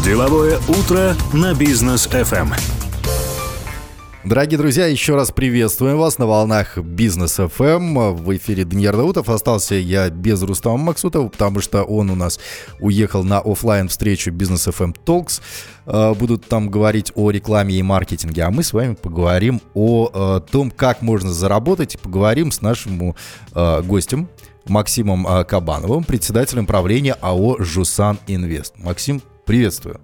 Деловое утро на бизнес FM. Дорогие друзья, еще раз приветствуем вас на волнах Бизнес FM. В эфире Даниил Даутов. Остался я без Рустама Максутова, потому что он у нас уехал на офлайн встречу Бизнес FM Talks. Э, будут там говорить о рекламе и маркетинге. А мы с вами поговорим о э, том, как можно заработать. Поговорим с нашим э, гостем Максимом Кабановым, председателем правления АО «Жусан Инвест». Максим, приветствую.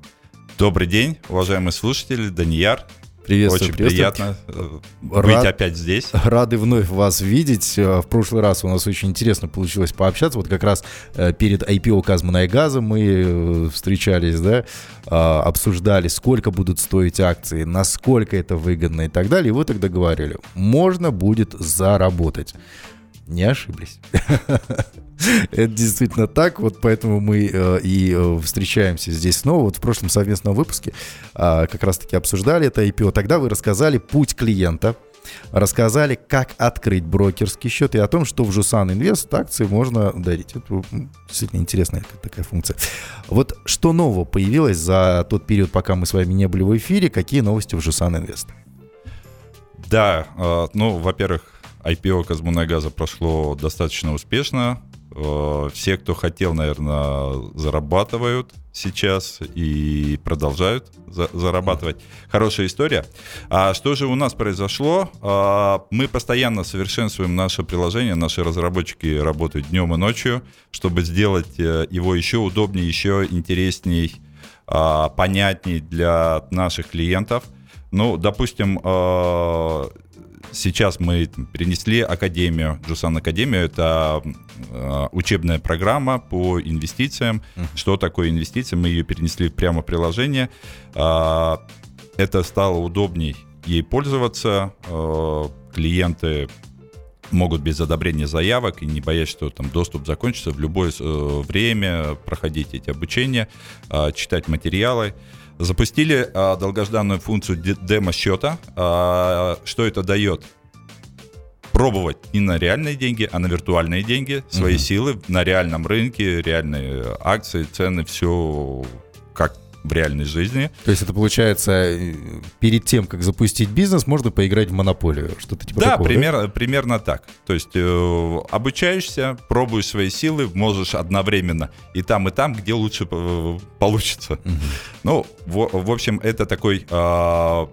Добрый день, уважаемые слушатели, Данияр. Приветствую, Очень приветствую. приятно э, быть Рад- опять здесь. Рады вновь вас видеть. Э, В прошлый раз у нас очень интересно получилось пообщаться. Вот как раз э, перед IPO Казмунайгаза мы э, встречались, да, а, обсуждали, сколько будут стоить акции, насколько это выгодно и так далее. И вы тогда говорили, можно будет заработать. Не ошиблись. Это действительно так, вот поэтому мы э, и э, встречаемся здесь снова. Вот в прошлом совместном выпуске а, как раз-таки обсуждали это IPO. Тогда вы рассказали путь клиента, рассказали, как открыть брокерский счет и о том, что в Жусан Инвест акции можно дарить. Это действительно интересная такая функция. Вот что нового появилось за тот период, пока мы с вами не были в эфире? Какие новости в Жусан Инвест? Да, э, ну, во-первых, IPO Казмунайгаза прошло достаточно успешно. Э, Все, кто хотел, наверное, зарабатывают сейчас и продолжают за- зарабатывать. Хорошая история. А что же у нас произошло? А, Мы постоянно совершенствуем наше приложение, наши разработчики работают днем и ночью, чтобы сделать э, его еще удобнее, еще интересней, а, понятней для наших клиентов. Ну, допустим, э, сейчас мы там перенесли Академию, Джусан Академию. Это э, учебная программа по инвестициям. Что такое инвестиции? Мы ее перенесли прямо в приложение. А, Это стало удобней ей пользоваться. Э, Клиенты могут без одобрения заявок и не боясь, что там доступ закончится, в любое э, время проходить эти обучения, э, читать материалы. Запустили э, долгожданную функцию де- демо-счета. Э, что это дает? Пробовать не на реальные деньги, а на виртуальные деньги, свои Мгм. силы на реальном рынке, реальные акции, цены, все как в реальной жизни. То есть это получается, э, перед тем, как запустить бизнес, можно поиграть в монополию, что-то типа Да, такого, пример- примерно так. То есть э, обучаешься, пробуешь свои силы, можешь одновременно и там, и там, где лучше э, получится. Мгм. Ну, в, в общем, это такой а,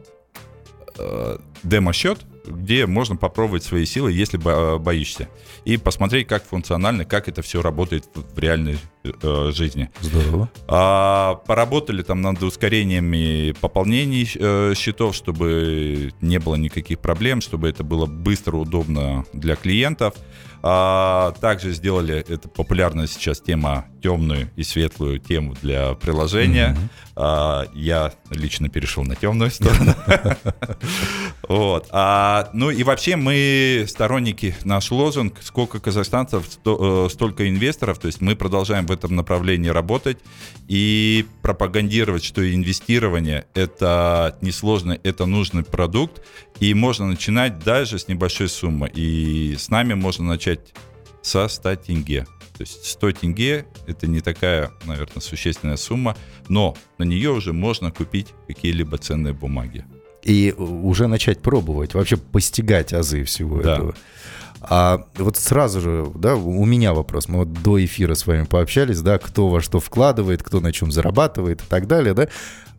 э, демо-счет, где можно попробовать свои силы, если бо- боишься. И посмотреть, как функционально, как это все работает в в реальной э, жизни. Здорово. А, поработали там над ускорениями пополнений э, счетов, чтобы не было никаких проблем, чтобы это было быстро, удобно для клиентов. А, также сделали, это популярная сейчас тема, темную и светлую тему для приложения. Мгм. А, я лично перешел на темную сторону. Вот. А, ну и вообще мы сторонники, наш лозунг, сколько казахстанцев, сто- э, столько инвесторов, то есть мы продолжаем в этом направлении работать и пропагандировать, что инвестирование это несложно, это нужный продукт, и можно начинать даже с небольшой суммы. И с нами можно начать со 100 тенге. То есть 100 тенге это не такая, наверное, существенная сумма, но на нее уже можно купить какие-либо ценные бумаги. И уже начать пробовать, вообще постигать азы всего Да. этого. А вот сразу же, да, у меня вопрос. Мы вот до эфира с вами пообщались, да, кто во что вкладывает, кто на чем зарабатывает и так далее, да.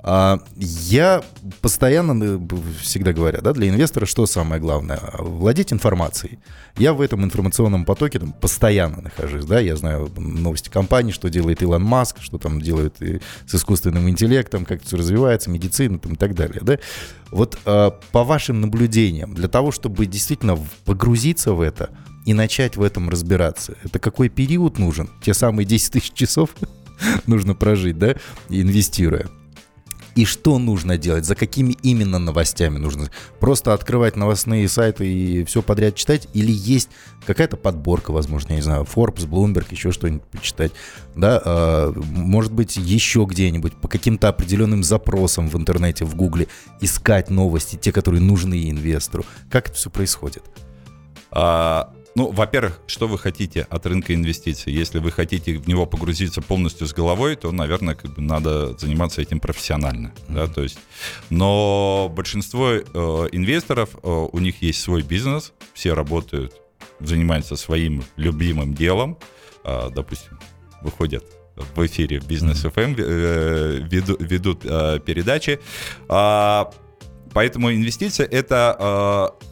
А, я постоянно э, всегда говорю, да, для инвестора что самое главное? Владеть информацией. Я в этом информационном потоке там, постоянно нахожусь, да, я знаю новости компании, что делает Илон Маск, что там делает и с искусственным интеллектом, как все развивается, медицина там, и так далее, да. Вот э, по вашим наблюдениям, для того, чтобы действительно погрузиться в это и начать в этом разбираться, это какой период нужен? Те самые 10 тысяч часов нужно прожить, да, инвестируя. И что нужно делать? За какими именно новостями нужно? Просто открывать новостные сайты и все подряд читать? Или есть какая-то подборка, возможно, я не знаю, Forbes, Bloomberg, еще что-нибудь почитать? Да, э, может быть, еще где-нибудь по каким-то определенным запросам в интернете, в Гугле искать новости, те, которые нужны инвестору. Как это все происходит? А, ну, во-первых, что вы хотите от рынка инвестиций? Если вы хотите в него погрузиться полностью с головой, то, наверное, как бы надо заниматься этим профессионально. Mm-hmm. Да, то есть, но большинство э, инвесторов, э, у них есть свой бизнес, все работают, занимаются своим любимым делом, э, допустим, выходят в эфире Бизнес FM, э, веду, ведут э, передачи. Э, поэтому инвестиция это э,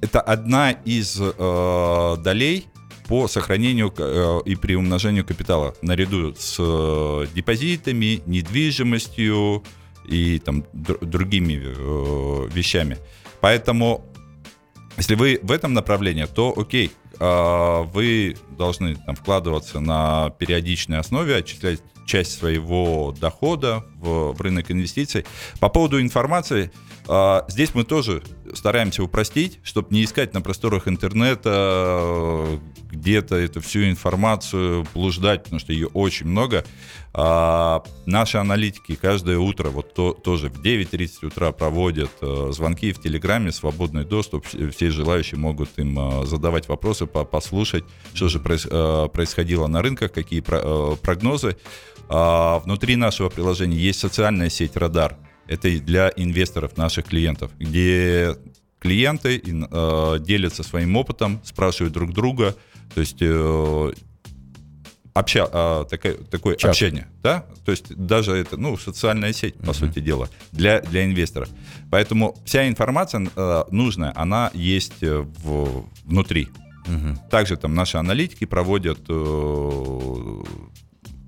это одна из э, долей по сохранению э, и приумножению капитала наряду с э, депозитами, недвижимостью и там др- другими э, вещами. Поэтому, если вы в этом направлении, то окей, э, вы должны там, вкладываться на периодичной основе, отчислять часть своего дохода в, в рынок инвестиций. По поводу информации, э, здесь мы тоже стараемся упростить, чтобы не искать на просторах интернета э, где-то эту всю информацию, блуждать, потому что ее очень много. А, наши аналитики каждое утро, вот то, тоже в 9.30 утра проводят а, звонки в Телеграме, свободный доступ, все желающие могут им а, задавать вопросы, по, послушать, что же проис, а, происходило на рынках, какие про, а, прогнозы. А, внутри нашего приложения есть социальная сеть «Радар», это для инвесторов, наших клиентов, где клиенты э, делятся своим опытом, спрашивают друг друга, то есть э, обща, э, такое, такое общение, да, то есть даже это, ну, социальная сеть, по uh-huh. сути дела, для, для инвесторов. Поэтому вся информация э, нужная, она есть в, внутри. Uh-huh. Также там наши аналитики проводят э,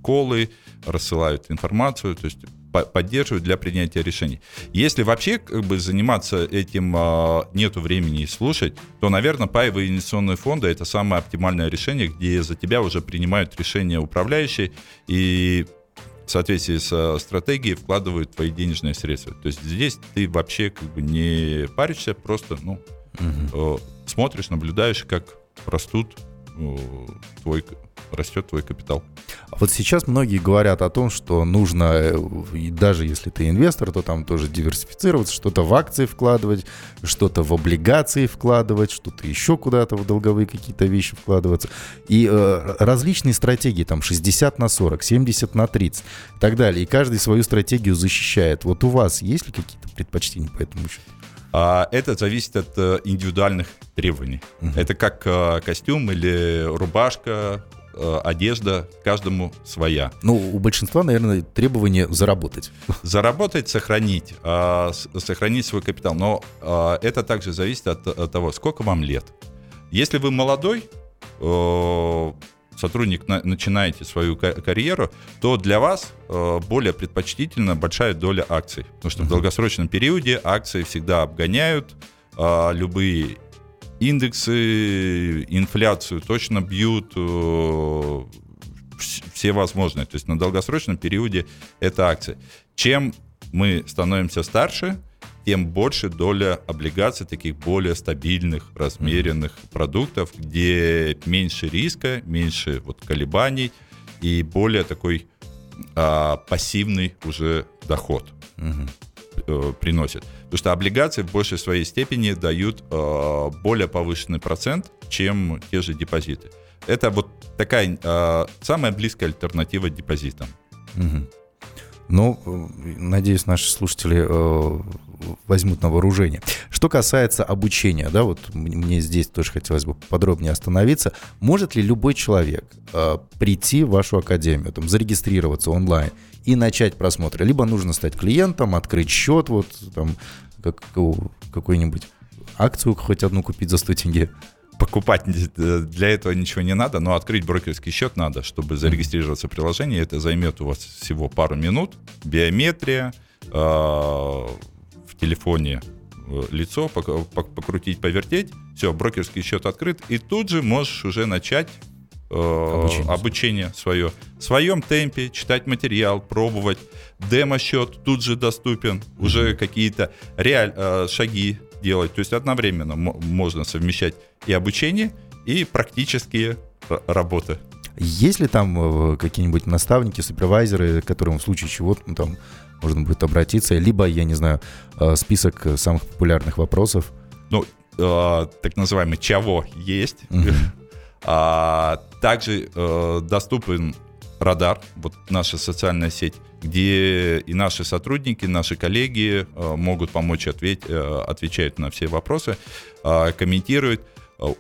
колы, рассылают информацию, то есть поддерживают для принятия решений. Если вообще как бы заниматься этим а, нету времени и слушать, то, наверное, паевые инвестиционные фонды это самое оптимальное решение, где за тебя уже принимают решения управляющие и в соответствии с стратегией вкладывают твои денежные средства. То есть здесь ты вообще как бы не паришься, просто ну, угу. смотришь, наблюдаешь, как растут твой растет твой капитал. Вот сейчас многие говорят о том, что нужно, э, даже если ты инвестор, то там тоже диверсифицироваться, что-то в акции вкладывать, что-то в облигации вкладывать, что-то еще куда-то в долговые какие-то вещи вкладываться. И э, различные стратегии, там 60 на 40, 70 на 30 и так далее. И каждый свою стратегию защищает. Вот у вас есть ли какие-то предпочтения по этому счету? А это зависит от э, индивидуальных требований. Uh-huh. Это как э, костюм или рубашка, э, одежда, каждому своя. Ну, у большинства, наверное, требование заработать. Заработать, сохранить, сохранить свой капитал. Но это также зависит от того, сколько вам лет. Если вы молодой, сотрудник на, начинаете свою карьеру, то для вас э, более предпочтительна большая доля акций. Потому что uh-huh. в долгосрочном периоде акции всегда обгоняют э, любые индексы, инфляцию точно бьют э, все возможные. То есть на долгосрочном периоде это акции. Чем мы становимся старше, тем больше доля облигаций, таких более стабильных, размеренных mm-hmm. продуктов, где меньше риска, меньше вот колебаний и более такой а, пассивный уже доход mm-hmm. э, приносит. Потому что облигации в большей своей степени дают э, более повышенный процент, чем те же депозиты. Это вот такая э, самая близкая альтернатива депозитам. Угу. Ну, надеюсь, наши слушатели э, возьмут на вооружение. Что касается обучения, да, вот мне здесь тоже хотелось бы подробнее остановиться. Может ли любой человек э, прийти в вашу академию, там, зарегистрироваться онлайн и начать просмотр? Либо нужно стать клиентом, открыть счет, вот там, как, какую-нибудь акцию хоть одну купить за 100 тенге? покупать для этого ничего не надо, но открыть брокерский счет надо, чтобы зарегистрироваться в приложении. Это займет у вас всего пару минут. Биометрия, э, телефоне э, лицо покрутить, повертеть. Все, брокерский счет открыт, и тут же можешь уже начать э, обучение, обучение свое. В своем темпе читать материал, пробовать. Демо-счет тут же доступен. Mm-hmm. Уже какие-то реаль, э, шаги делать. То есть одновременно можно совмещать и обучение, и практические работы. Есть ли там какие-нибудь наставники, супервайзеры, которым в случае чего ну, там можно будет обратиться, либо, я не знаю, э, список самых популярных вопросов? Ну, э, так называемый ЧАВО есть. Угу. А также э, доступен радар, вот наша социальная сеть, где и наши сотрудники, наши коллеги э, могут помочь ответь, э, отвечают на все вопросы, э, комментируют.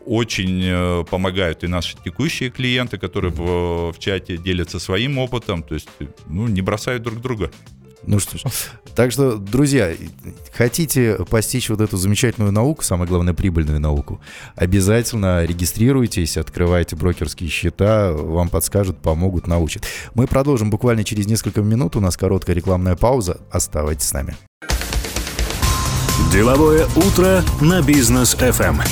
Очень э, помогают и наши текущие клиенты, которые в, в чате делятся своим опытом, то есть ну, не бросают друг друга. Ну что ж, так что, друзья, хотите постичь вот эту замечательную науку, самое главное, прибыльную науку, обязательно регистрируйтесь, открывайте брокерские счета, вам подскажут, помогут, научат. Мы продолжим буквально через несколько минут, у нас короткая рекламная пауза, оставайтесь с нами. Деловое утро на бизнес FM.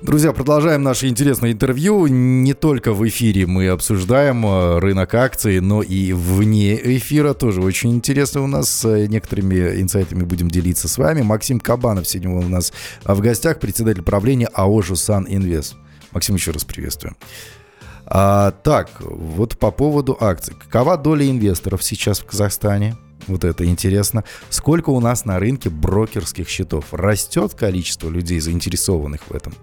Друзья, продолжаем наше интересное интервью. Не только в эфире мы обсуждаем э, рынок акций, но и вне эфира тоже очень интересно у нас. Э, некоторыми инсайтами будем делиться с вами. Максим Кабанов сегодня у нас в гостях, председатель правления АО «Жусан Инвест». Максим, еще раз приветствую. А, так, вот по поводу акций. Какова доля инвесторов сейчас в Казахстане? Вот это интересно. Сколько у нас на рынке брокерских счетов? Растет количество людей, заинтересованных в этом?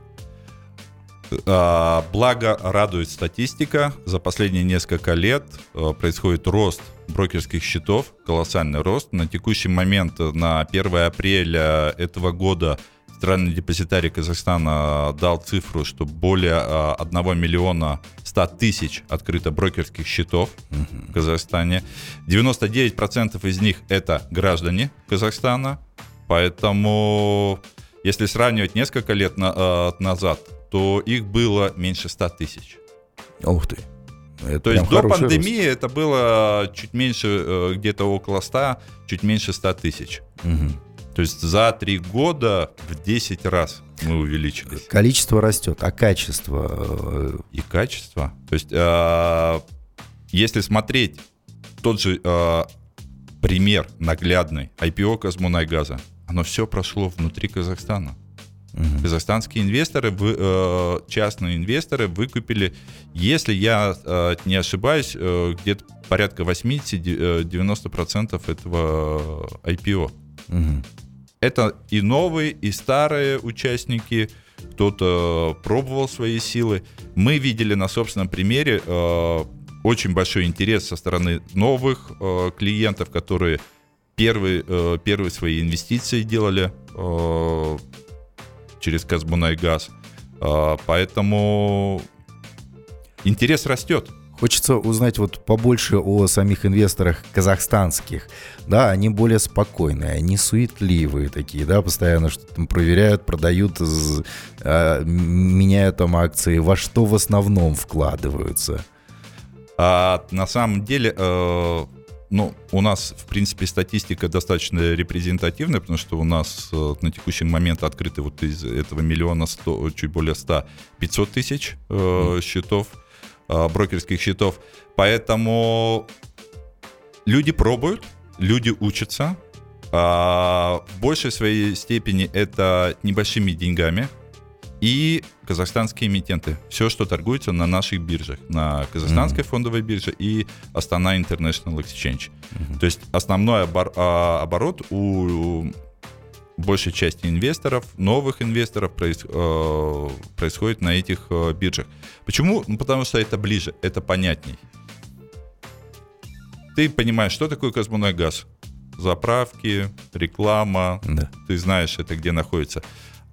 А, благо радует статистика. За последние несколько лет э, происходит рост брокерских счетов, колоссальный рост. На текущий момент, э, на 1 апреля этого года, Центральный депозитарий Казахстана дал цифру, что более 1 э, миллиона 100 тысяч открыто брокерских счетов в Казахстане. 99% из них это граждане Казахстана. Поэтому, если сравнивать несколько лет на, назад, то их было меньше 100 тысяч. Ух ты. Это То есть до пандемии рост. это было чуть меньше, э, где-то около 100, чуть меньше 100 тысяч. Угу. То есть за три года в 10 раз мы увеличились. Количество растет, а качество? Э, И качество. То есть э, если смотреть тот же пример наглядный IPO Казмунайгаза, оно все прошло внутри Казахстана. Угу. Казахстанские инвесторы, э, частные инвесторы выкупили, если я э, не ошибаюсь, э, где-то порядка 80-90% этого IPO. Угу. Это и новые, и старые участники, кто-то пробовал свои силы. Мы видели на собственном примере очень большой интерес со стороны новых клиентов, которые первые, первые свои инвестиции делали через Казбунайгаз. А, поэтому интерес растет. Хочется узнать вот побольше о самих инвесторах казахстанских. Да, они более спокойные, они суетливые такие, да, постоянно что-то там проверяют, продают, э, меняют там акции. Во что в основном вкладываются? А, на самом деле, э, ну, у нас, в принципе, статистика достаточно репрезентативная, потому что у нас э, на текущий момент открыты вот из этого миллиона 100, чуть более 100, 500 тысяч э, счетов, э, брокерских счетов. Поэтому люди пробуют, люди учатся. А в большей своей степени это небольшими деньгами, и казахстанские эмитенты. Все, что торгуется на наших биржах, на казахстанской mm-hmm. фондовой бирже и Астана International Exchange. Mm-hmm. То есть основной обор- а, оборот у большей части инвесторов, новых инвесторов проис, э, происходит на этих э, биржах. Почему? Ну, потому что это ближе, это понятней. Ты понимаешь, что такое Казмунай газ? Заправки, реклама, да. ты знаешь это где находится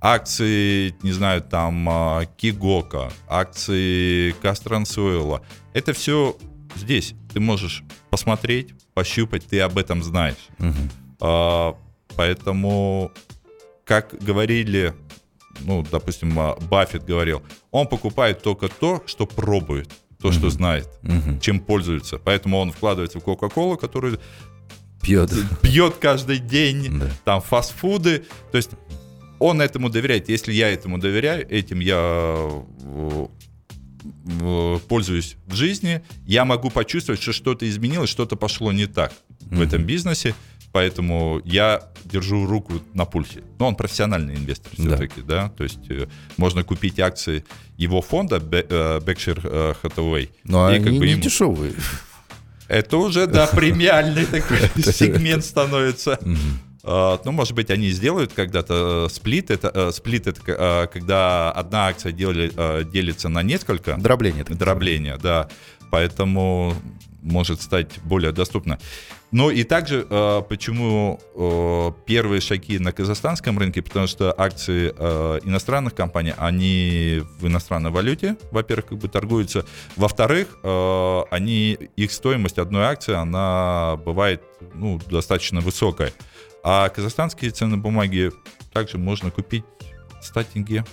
акции, не знаю, там а, Кигока, акции Кастрансуэла. Это все здесь. Ты можешь посмотреть, пощупать, ты об этом знаешь. Угу. А, поэтому, как говорили, ну, допустим, а, Баффет говорил, он покупает только то, что пробует, то, угу. что знает, угу. чем пользуется. Поэтому он вкладывается в Кока-Колу, которую пьет. пьет каждый день, да. там фастфуды. То есть он этому доверяет. Если я этому доверяю, этим я э, пользуюсь в жизни, я могу почувствовать, что что-то изменилось, что-то пошло не так mm-hmm. в этом бизнесе, поэтому я держу руку на пульсе. Но он профессиональный инвестор все-таки, да. да, то есть э, можно купить акции его фонда э, Berkshire Hathaway. Но и они как бы не ему... дешевые. Это уже, да, премиальный такой сегмент становится. А, ну, может быть, они сделают когда-то э, сплит. Это, э, сплит это э, когда одна акция дели, делится на несколько. Дробление. Дробление, да. Поэтому может стать более доступно. Ну и также, почему первые шаги на казахстанском рынке, потому что акции иностранных компаний, они в иностранной валюте, во-первых, как бы торгуются. Во-вторых, они, их стоимость одной акции, она бывает ну, достаточно высокая. А казахстанские ценные бумаги также можно купить 100 тенге.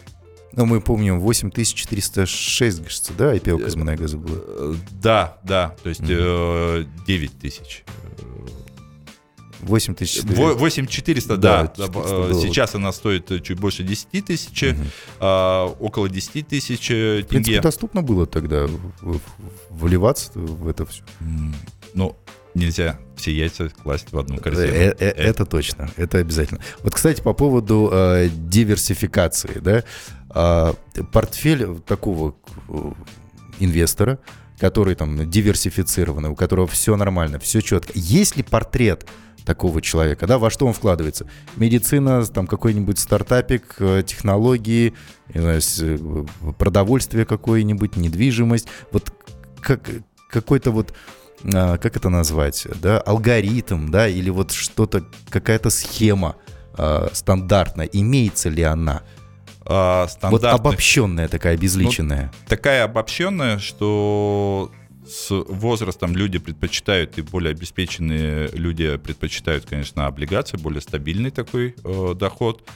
Ну, мы помним, 8406, кажется, да, IPO Казмунайгаза было? Э, да, да, то есть mm-hmm. 9 тысяч. 8400. 8400, да. да. 400 Сейчас она стоит чуть больше 10 тысяч, угу. а, около 10 тысяч тенге. В принципе, доступно было тогда вливаться в это все. Ну, нельзя все яйца класть в одну корзину. Э, э, это, это точно, это обязательно. Вот, кстати, по поводу э, диверсификации, да, э, портфель такого э, инвестора, который там диверсифицированный, у которого все нормально, все четко. Есть ли портрет такого человека, да, во что он вкладывается? Медицина, там какой-нибудь стартапик, э, технологии, продовольствие какое-нибудь, недвижимость, вот как, какой-то вот как это назвать, да, алгоритм, да, или вот что-то, какая-то схема э, стандартная, имеется ли она? А, вот обобщенная такая, обезличенная. Ну, такая обобщенная, что с возрастом люди предпочитают, и более обеспеченные люди предпочитают, конечно, облигации, более стабильный такой э, доход.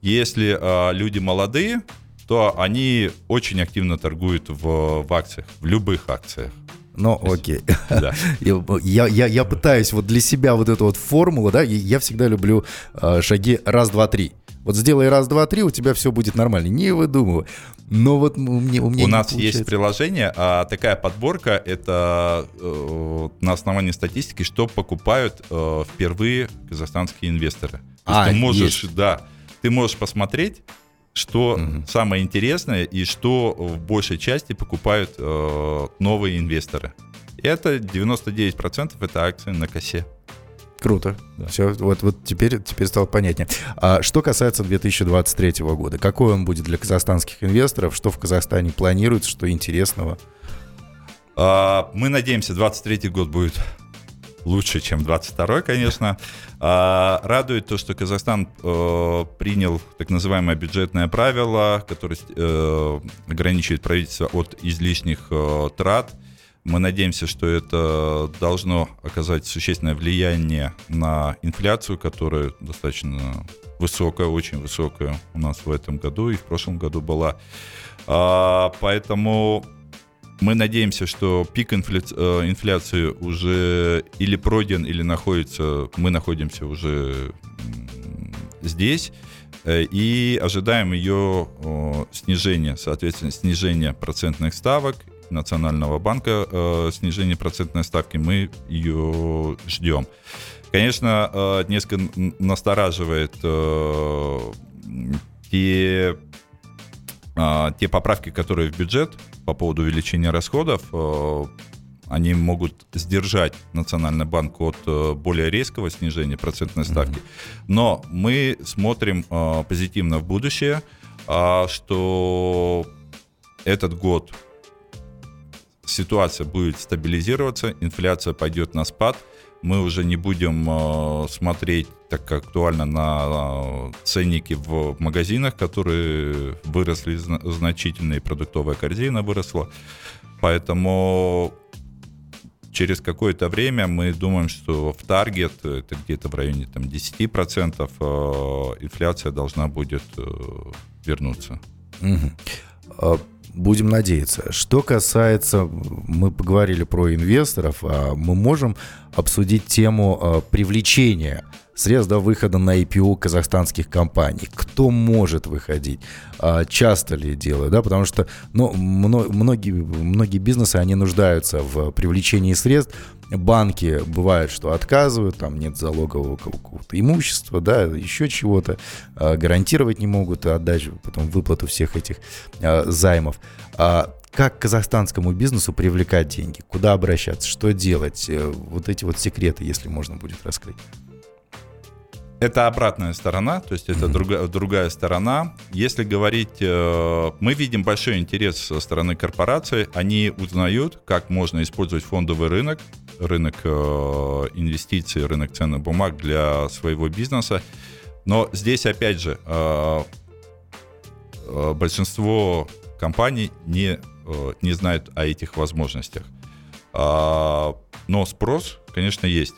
Если э, люди молодые, то они очень активно торгуют в, в акциях, в любых акциях. Ну, окей. Да. я, я, я пытаюсь вот для себя вот эту вот формулу, да, я всегда люблю э, шаги раз, два, три. Вот сделай раз, два, три, у тебя все будет нормально. Не выдумывай. Но вот у меня, у меня У нас получается. есть приложение, а такая подборка это э, на основании статистики, что покупают э, впервые казахстанские инвесторы. То а, ты можешь, есть. да, ты можешь посмотреть что угу. самое интересное и что в большей части покупают э, новые инвесторы. Это 99% это акции на косе. Круто. Да. Все, вот, вот теперь, теперь стало понятнее. А что касается 2023 года, какой он будет для казахстанских инвесторов? Что в Казахстане планируется, что интересного? А, мы надеемся, 2023 год будет лучше, чем 22 конечно. А, радует то, что Казахстан э, принял так называемое бюджетное правило, которое э, ограничивает правительство от излишних э, трат. Мы надеемся, что это должно оказать существенное влияние на инфляцию, которая достаточно высокая, очень высокая у нас в этом году и в прошлом году была. А, поэтому мы надеемся, что пик инфля... Э, инфляции уже или пройден, или находится, мы находимся уже здесь э, и ожидаем ее снижения, соответственно, снижения процентных ставок Национального банка, э, снижение процентной ставки, мы ее ждем. Конечно, несколько настораживает те, те поправки, которые в бюджет по поводу увеличения расходов, э, они могут сдержать Национальный банк от э, более резкого снижения процентной ставки. Но мы смотрим э, позитивно в будущее, а, что этот год ситуация будет стабилизироваться, инфляция пойдет на спад, мы уже не будем смотреть так актуально на ценники в магазинах, которые выросли значительно, и продуктовая корзина выросла. Поэтому через какое-то время мы думаем, что в таргет, это где-то в районе там, 10%, э, инфляция должна будет э, вернуться. Угу. Будем надеяться. Что касается, мы поговорили про инвесторов, а мы можем обсудить тему э, привлечения средств до выхода на IPO казахстанских компаний. Кто может выходить? А, часто ли делают? Да? Потому что ну, многие, многие бизнесы, они нуждаются в привлечении средств. Банки бывает, что отказывают, там нет залогового какого-то имущества, да, еще чего-то, а, гарантировать не могут отдачу, потом выплату всех этих а, займов как казахстанскому бизнесу привлекать деньги, куда обращаться, что делать, э, вот эти вот секреты, если можно будет раскрыть. Это обратная сторона, то есть это mm-hmm. другая, другая сторона. Если говорить, э, мы видим большой интерес со стороны корпораций. Они узнают, как можно использовать фондовый рынок, рынок э, инвестиций, рынок ценных бумаг для своего бизнеса. Но здесь, опять же, э, э, большинство компаний не, э, не знают о этих возможностях. Э, но спрос, конечно, есть.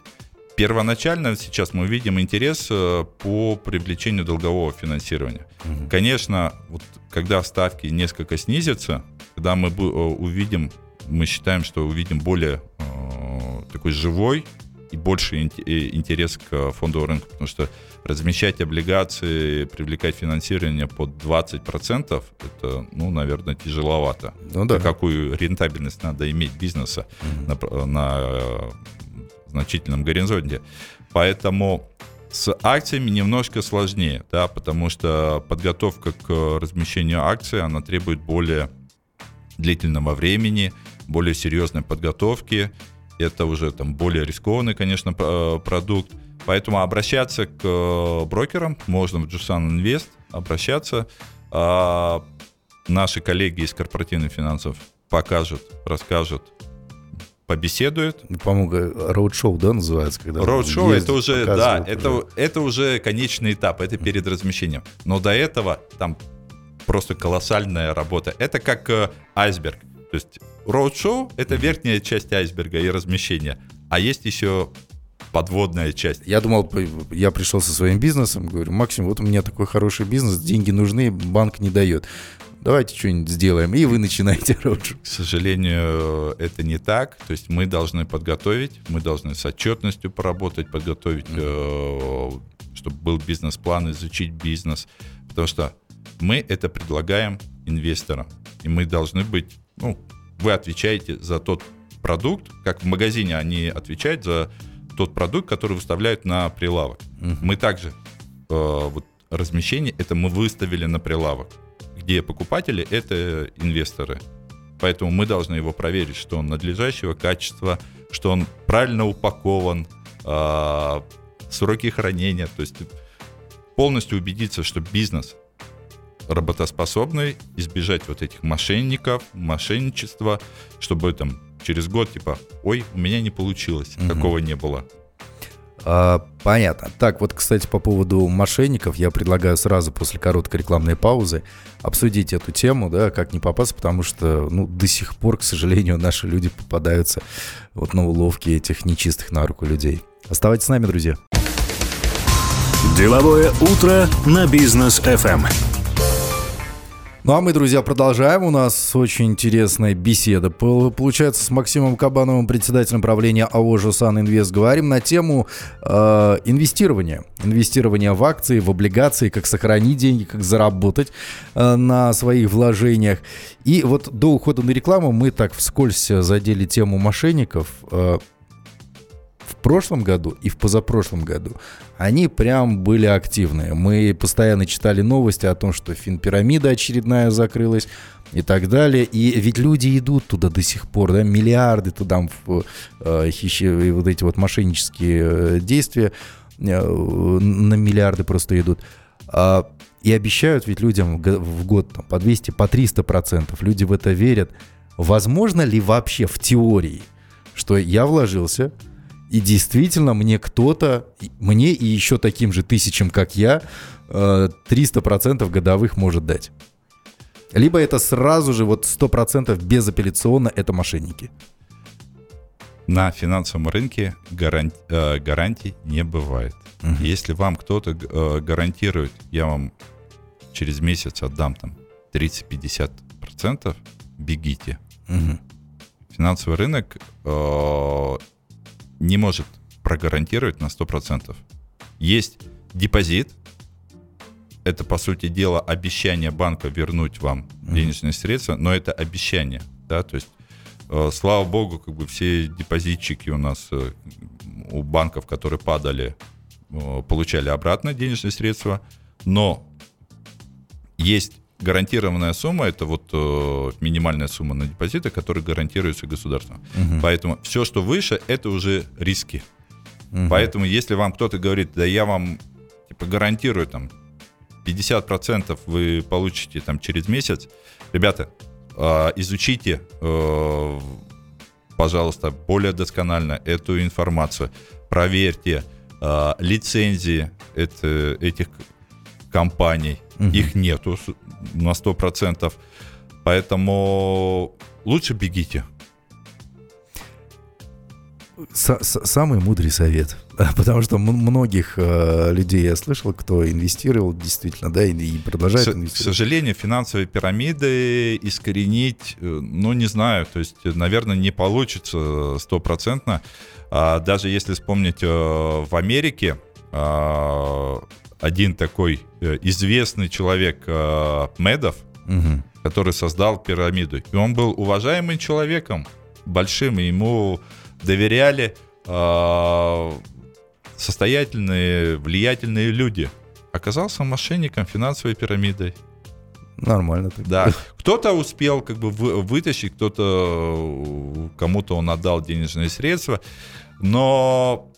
Первоначально сейчас мы видим интерес э, по привлечению долгового финансирования. Угу. Конечно, вот когда ставки несколько снизятся, когда мы э, увидим, мы считаем, что увидим более э, такой живой и больше интерес к фондовому рынку, потому что размещать облигации, привлекать финансирование под 20%, это, ну, наверное, тяжеловато. Ну, да. Какую рентабельность надо иметь бизнеса угу. на, на значительном горизонте. Поэтому с акциями немножко сложнее, да, потому что подготовка к размещению акций, она требует более длительного времени, более серьезной подготовки. Это уже там более рискованный, конечно, продукт. Поэтому обращаться к брокерам можно в Jusan Invest, обращаться. А наши коллеги из корпоративных финансов покажут, расскажут, побеседует. Ну, по-моему, роуд-шоу, да, называется? Когда роуд-шоу это уже, да, это, это уже конечный этап, это перед размещением. Но до этого там просто колоссальная работа. Это как э, айсберг. То есть роуд-шоу — это верхняя часть айсберга и размещение. А есть еще подводная часть. Я думал, я пришел со своим бизнесом, говорю, Максим, вот у меня такой хороший бизнес, деньги нужны, банк не дает давайте что-нибудь сделаем, и вы начинаете роджу. К сожалению, это не так. То есть мы должны подготовить, мы должны с отчетностью поработать, подготовить, mm-hmm. чтобы был бизнес-план, изучить бизнес. Потому что мы это предлагаем инвесторам. И мы должны быть, ну, вы отвечаете за тот продукт, как в магазине они отвечают за тот продукт, который выставляют на прилавок. Uh-huh. Мы также э, вот размещение это мы выставили на прилавок где покупатели — это инвесторы. Поэтому мы должны его проверить, что он надлежащего качества, что он правильно упакован, э, сроки хранения, то есть полностью убедиться, что бизнес работоспособный, избежать вот этих мошенников, мошенничества, чтобы там через год типа, ой, у меня не получилось, угу. такого не было. А, понятно. Так, вот, кстати, по поводу мошенников, я предлагаю сразу после короткой рекламной паузы обсудить эту тему, да, как не попасться, потому что, ну, до сих пор, к сожалению, наши люди попадаются вот на уловки этих нечистых на руку людей. Оставайтесь с нами, друзья. Деловое утро на бизнес FM. Ну а мы, друзья, продолжаем. У нас очень интересная беседа. Получается, с Максимом Кабановым, председателем правления АО «Жусан Инвест», говорим на тему э, инвестирования. Инвестирования в акции, в облигации, как сохранить деньги, как заработать э, на своих вложениях. И вот до ухода на рекламу мы так вскользь задели тему мошенников. Э, прошлом году и в позапрошлом году они прям были активные. Мы постоянно читали новости о том, что финпирамида очередная закрылась и так далее. И ведь люди идут туда до сих пор, да, миллиарды туда в э, хищи, вот эти вот мошеннические э, действия э, на миллиарды просто идут. А, и обещают ведь людям в год там, по 200, по 300 процентов. Люди в это верят. Возможно ли вообще в теории, что я вложился, и действительно, мне кто-то, мне и еще таким же тысячам, как я, 300% э, годовых может дать. Либо это сразу же вот 100% безапелляционно это мошенники. На финансовом рынке гаранти, э, гарантий не бывает. Угу. Если вам кто-то э, гарантирует, я вам через месяц отдам там 30-50%, бегите. Угу. Финансовый рынок э, не может прогарантировать на 100%. Есть депозит, это, по сути дела, обещание банка вернуть вам денежные средства, но это обещание, да, то есть, э, слава богу, как бы все депозитчики у нас, э, у банков, которые падали, э, получали обратно денежные средства, но есть гарантированная сумма это вот э, минимальная сумма на депозиты, которая гарантируется государством. Угу. Поэтому все, что выше, это уже риски. Угу. Поэтому, если вам кто-то говорит, да я вам гарантирую, там, 50% вы получите там через месяц. Ребята, э, изучите, э, пожалуйста, более досконально эту информацию. Проверьте э, лицензии это, этих компаний. Угу. Их нету на 100%. Поэтому лучше бегите. самый мудрый совет. Потому что многих э, людей я слышал, кто инвестировал действительно, да, и, и продолжает к, инвестировать. К сожалению, финансовые пирамиды искоренить, э, ну, не знаю, то есть, наверное, не получится стопроцентно. А, даже если вспомнить э, в Америке, э, один такой э, известный человек э, Медов, угу. который создал пирамиду. И он был уважаемым человеком, большим, и ему доверяли э, состоятельные, влиятельные люди. Оказался мошенником финансовой пирамидой. Нормально. Так. Да. Кто-то успел как бы вытащить, кто-то кому-то он отдал денежные средства, но,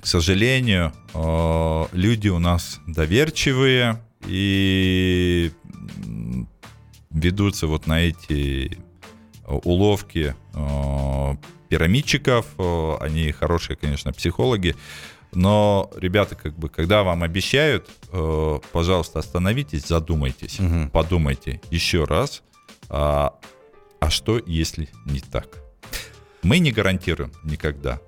к сожалению, э, люди у нас доверчивые и ведутся вот на эти уловки э, пирамидчиков, э, они хорошие, конечно, психологи, но, ребята, как бы, когда вам обещают, э, пожалуйста, остановитесь, задумайтесь, угу. подумайте еще раз, а, а что, если не так? Мы не гарантируем никогда.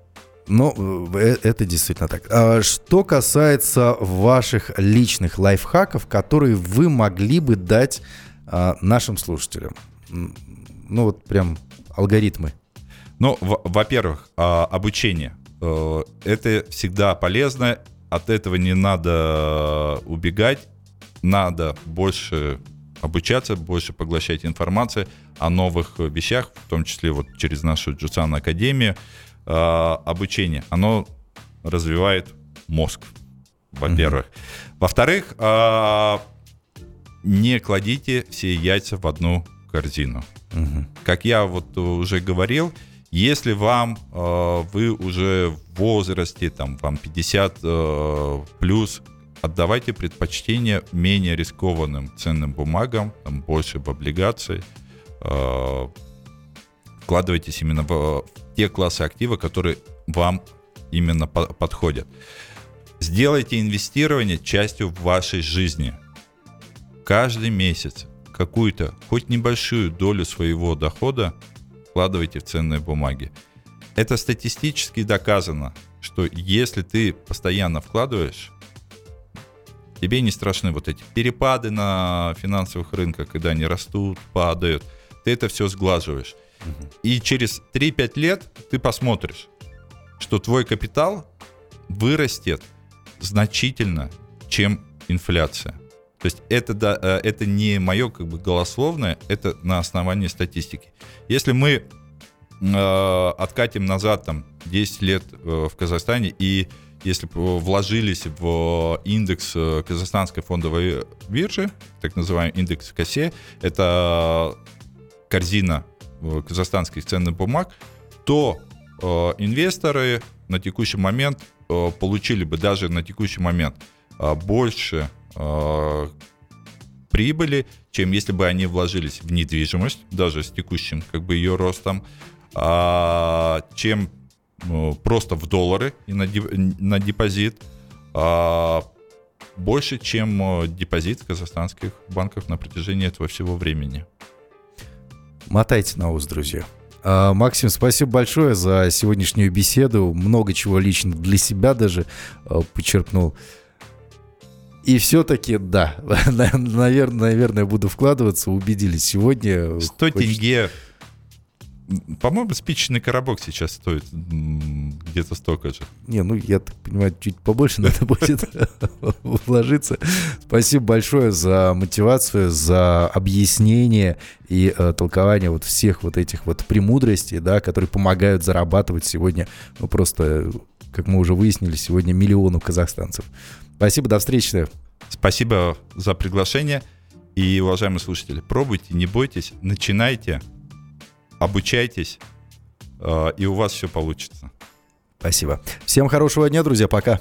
Ну, э, это действительно так. А что касается ваших личных лайфхаков, которые вы могли бы дать а, нашим слушателям, ну вот прям алгоритмы. Ну, во-первых, а, обучение. Э, это всегда полезно, от этого не надо убегать, надо больше обучаться, больше поглощать информацию о новых вещах, в том числе вот через нашу Джусан Академию. Э, обучение, оно развивает мозг, во-первых. Mm-hmm. Во-вторых, э, не кладите все яйца в одну корзину. Mm-hmm. Как я вот уже говорил, если вам э, вы уже в возрасте, там, вам 50 э, плюс, отдавайте предпочтение менее рискованным ценным бумагам, там, больше в облигации. Э, вкладывайтесь именно в, в те классы актива, которые вам именно по подходят. Сделайте инвестирование частью вашей жизни. Каждый месяц какую-то, хоть небольшую долю своего дохода вкладывайте в ценные бумаги. Это статистически доказано, что если ты постоянно вкладываешь, тебе не страшны вот эти перепады на финансовых рынках, когда они растут, падают. Ты это все сглаживаешь. И через 3-5 лет ты посмотришь, что твой капитал вырастет значительно, чем инфляция. То есть это, да, э, это не мое как бы голословное, это на основании статистики. Если мы э, откатим назад там 10 лет э, в Казахстане и если вложились в индекс э, казахстанской фондовой биржи, так называемый индекс КАСЕ, это корзина э, казахстанских ценных бумаг, то э, инвесторы на текущий момент э, получили бы даже на текущий момент э, больше э, прибыли, чем если бы они вложились в недвижимость, даже с текущим как бы ее ростом, а, чем просто в доллары и на, депозит, а, больше, чем э, депозит казахстанских банках на протяжении этого всего времени. Мотайте на ус, друзья. А, Максим, спасибо большое за сегодняшнюю беседу. Много чего лично для себя даже э, почерпнул. И все-таки, да, наверное, наверное, буду вкладываться, убедились сегодня. 100 хочется... тенге по-моему, спичечный коробок сейчас стоит где-то столько же. Не, ну, я так понимаю, чуть побольше надо будет вложиться. Спасибо большое за мотивацию, за объяснение и э, толкование вот всех вот этих вот премудростей, да, которые помогают зарабатывать сегодня, ну, просто, как мы уже выяснили, сегодня миллиону казахстанцев. Спасибо, до встречи. Спасибо за приглашение. И, уважаемые слушатели, пробуйте, не бойтесь, начинайте, обучайтесь, э, и у вас все получится. Спасибо. Всем хорошего дня, друзья. Пока.